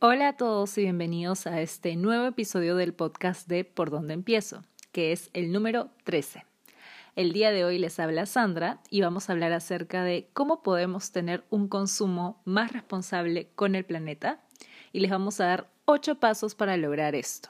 Hola a todos y bienvenidos a este nuevo episodio del podcast de Por dónde empiezo, que es el número 13. El día de hoy les habla Sandra y vamos a hablar acerca de cómo podemos tener un consumo más responsable con el planeta y les vamos a dar ocho pasos para lograr esto.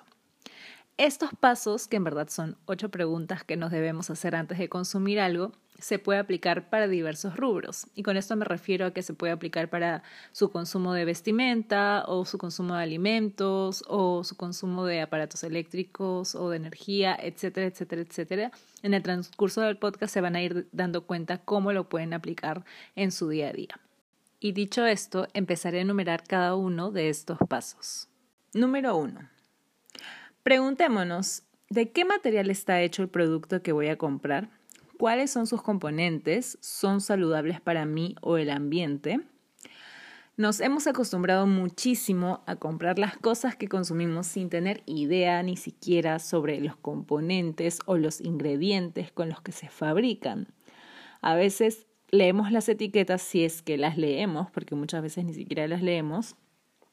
Estos pasos, que en verdad son ocho preguntas que nos debemos hacer antes de consumir algo, se puede aplicar para diversos rubros. Y con esto me refiero a que se puede aplicar para su consumo de vestimenta o su consumo de alimentos o su consumo de aparatos eléctricos o de energía, etcétera, etcétera, etcétera. En el transcurso del podcast se van a ir dando cuenta cómo lo pueden aplicar en su día a día. Y dicho esto, empezaré a enumerar cada uno de estos pasos. Número uno. Preguntémonos, ¿de qué material está hecho el producto que voy a comprar? cuáles son sus componentes, son saludables para mí o el ambiente. Nos hemos acostumbrado muchísimo a comprar las cosas que consumimos sin tener idea ni siquiera sobre los componentes o los ingredientes con los que se fabrican. A veces leemos las etiquetas si es que las leemos, porque muchas veces ni siquiera las leemos,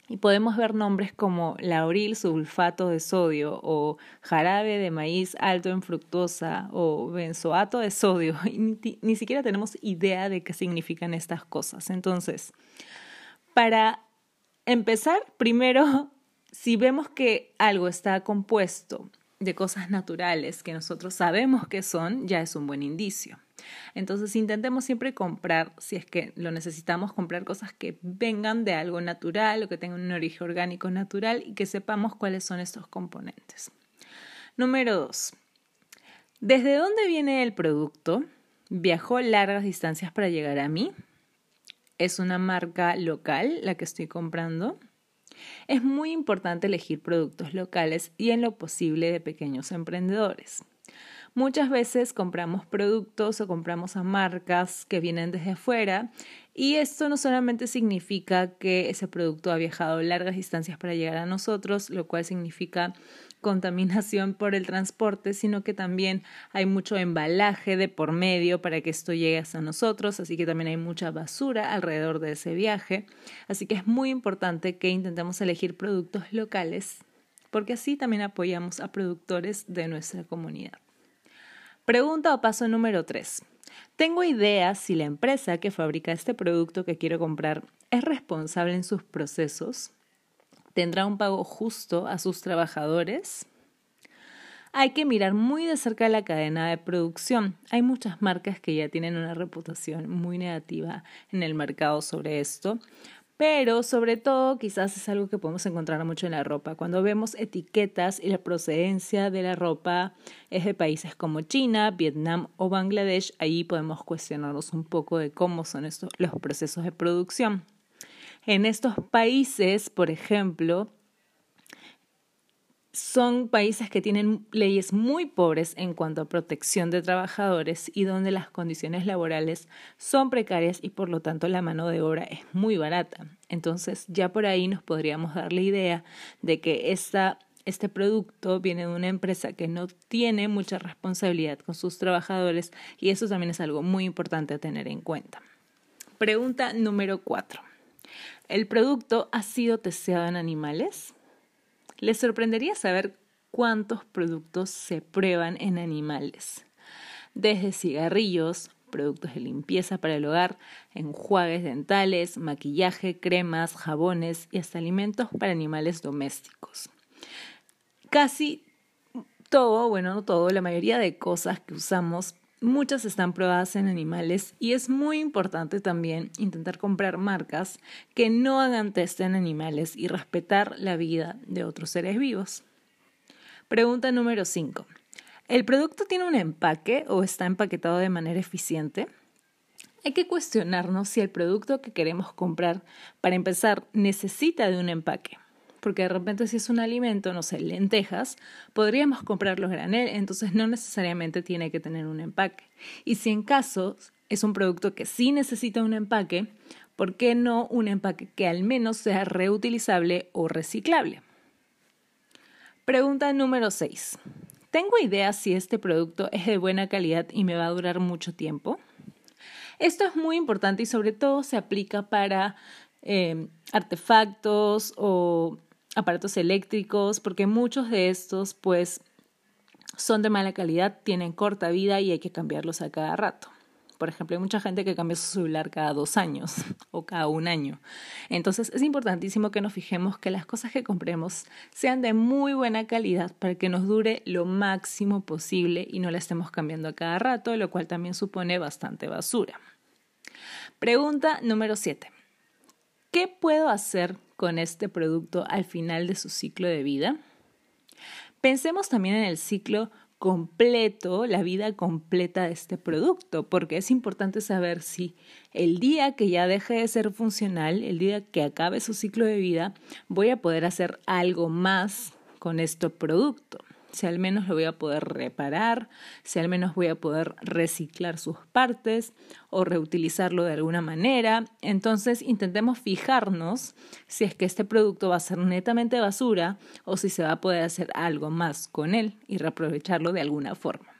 y podemos ver nombres como lauril sulfato de sodio o jarabe de maíz alto en fructosa o benzoato de sodio. Ni, ni, siquiera tenemos idea de qué significan estas cosas. Entonces, para empezar, primero, si vemos que algo está compuesto de cosas naturales que nosotros sabemos que son, ya es un buen indicio. Entonces intentemos siempre comprar, si es que lo necesitamos, comprar cosas que vengan de algo natural o que tengan un origen orgánico natural y que sepamos cuáles son estos componentes. Número dos. ¿Desde dónde viene el producto? ¿Viajó largas distancias para llegar a mí? ¿Es una marca local la que estoy comprando? Es muy importante elegir productos locales y en lo posible de pequeños emprendedores. Muchas veces compramos productos o compramos a marcas que vienen desde afuera y esto no solamente significa que ese producto ha viajado largas distancias para llegar a nosotros, lo cual significa contaminación por el transporte, sino que también hay mucho embalaje de por medio para que esto llegue hasta nosotros, así que también hay mucha basura alrededor de ese viaje. Así que es muy importante que intentemos elegir productos locales, porque así también apoyamos a productores de nuestra comunidad. Pregunta o paso número 3. Tengo idea si la empresa que fabrica este producto que quiero comprar es responsable en sus procesos. ¿Tendrá un pago justo a sus trabajadores? Hay que mirar muy de cerca la cadena de producción. Hay muchas marcas que ya tienen una reputación muy negativa en el mercado sobre esto, pero sobre todo quizás es algo que podemos encontrar mucho en la ropa. Cuando vemos etiquetas y la procedencia de la ropa es de países como China, Vietnam o Bangladesh, ahí podemos cuestionarnos un poco de cómo son estos, los procesos de producción. En estos países, por ejemplo, son países que tienen leyes muy pobres en cuanto a protección de trabajadores y donde las condiciones laborales son precarias y por lo tanto la mano de obra es muy barata. Entonces ya por ahí nos podríamos dar la idea de que esta, este producto viene de una empresa que no tiene mucha responsabilidad con sus trabajadores y eso también es algo muy importante a tener en cuenta. Pregunta número cuatro. ¿El producto ha sido testeado en animales? Les sorprendería saber cuántos productos se prueban en animales, desde cigarrillos, productos de limpieza para el hogar, enjuagues dentales, maquillaje, cremas, jabones y hasta alimentos para animales domésticos. Casi todo, bueno, no todo, la mayoría de cosas que usamos Muchas están probadas en animales y es muy importante también intentar comprar marcas que no hagan test en animales y respetar la vida de otros seres vivos. Pregunta número 5. ¿El producto tiene un empaque o está empaquetado de manera eficiente? Hay que cuestionarnos si el producto que queremos comprar, para empezar, necesita de un empaque porque de repente si es un alimento, no sé, lentejas, podríamos comprarlos granel, entonces no necesariamente tiene que tener un empaque. Y si en caso es un producto que sí necesita un empaque, ¿por qué no un empaque que al menos sea reutilizable o reciclable? Pregunta número 6. ¿Tengo idea si este producto es de buena calidad y me va a durar mucho tiempo? Esto es muy importante y sobre todo se aplica para eh, artefactos o aparatos eléctricos, porque muchos de estos pues son de mala calidad, tienen corta vida y hay que cambiarlos a cada rato. Por ejemplo, hay mucha gente que cambia su celular cada dos años o cada un año. Entonces es importantísimo que nos fijemos que las cosas que compremos sean de muy buena calidad para que nos dure lo máximo posible y no la estemos cambiando a cada rato, lo cual también supone bastante basura. Pregunta número 7. ¿Qué puedo hacer con este producto al final de su ciclo de vida? Pensemos también en el ciclo completo, la vida completa de este producto, porque es importante saber si el día que ya deje de ser funcional, el día que acabe su ciclo de vida, voy a poder hacer algo más con este producto si al menos lo voy a poder reparar, si al menos voy a poder reciclar sus partes o reutilizarlo de alguna manera. Entonces intentemos fijarnos si es que este producto va a ser netamente basura o si se va a poder hacer algo más con él y reaprovecharlo de alguna forma.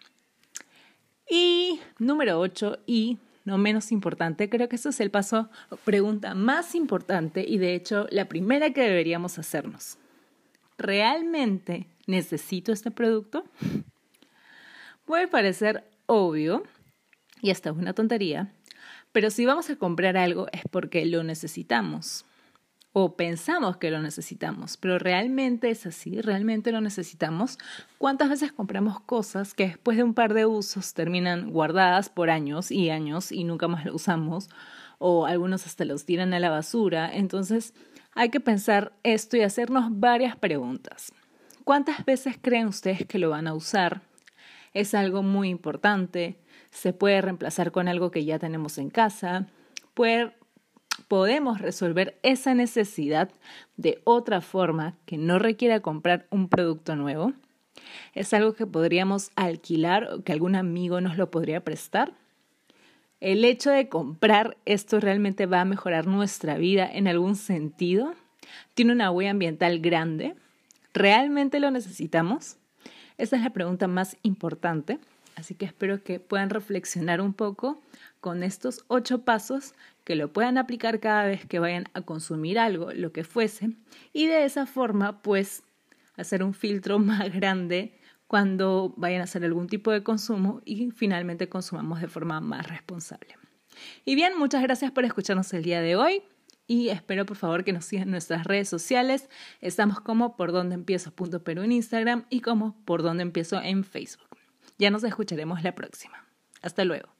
Y número 8 y no menos importante, creo que eso es el paso, pregunta más importante y de hecho la primera que deberíamos hacernos. ¿Realmente ¿necesito este producto? Puede parecer obvio y hasta una tontería, pero si vamos a comprar algo es porque lo necesitamos o pensamos que lo necesitamos, pero realmente es así, realmente lo necesitamos. ¿Cuántas veces compramos cosas que después de un par de usos terminan guardadas por años y años y nunca más lo usamos? O algunos hasta los tiran a la basura. Entonces hay que pensar esto y hacernos varias preguntas. ¿Cuántas veces creen ustedes que lo van a usar? Es algo muy importante. Se puede reemplazar con algo que ya tenemos en casa. podemos resolver esa necesidad de otra forma que no requiera comprar un producto nuevo. Es algo que podríamos alquilar o que algún amigo nos lo podría prestar. El hecho de comprar esto realmente va a mejorar nuestra vida en algún sentido. Tiene una huella ambiental grande ¿Realmente lo necesitamos? Esa es la pregunta más importante, así que espero que puedan reflexionar un poco con estos ocho pasos, que lo puedan aplicar cada vez que vayan a consumir algo, lo que fuese, y de esa forma, pues, hacer un filtro más grande cuando vayan a hacer algún tipo de consumo y finalmente consumamos de forma más responsable. Y bien, muchas gracias por escucharnos el día de hoy y espero por favor que nos sigan en nuestras redes sociales. Estamos como por donde empiezo punto Perú en Instagram y como por donde empiezo en Facebook. Ya nos escucharemos la próxima. Hasta luego.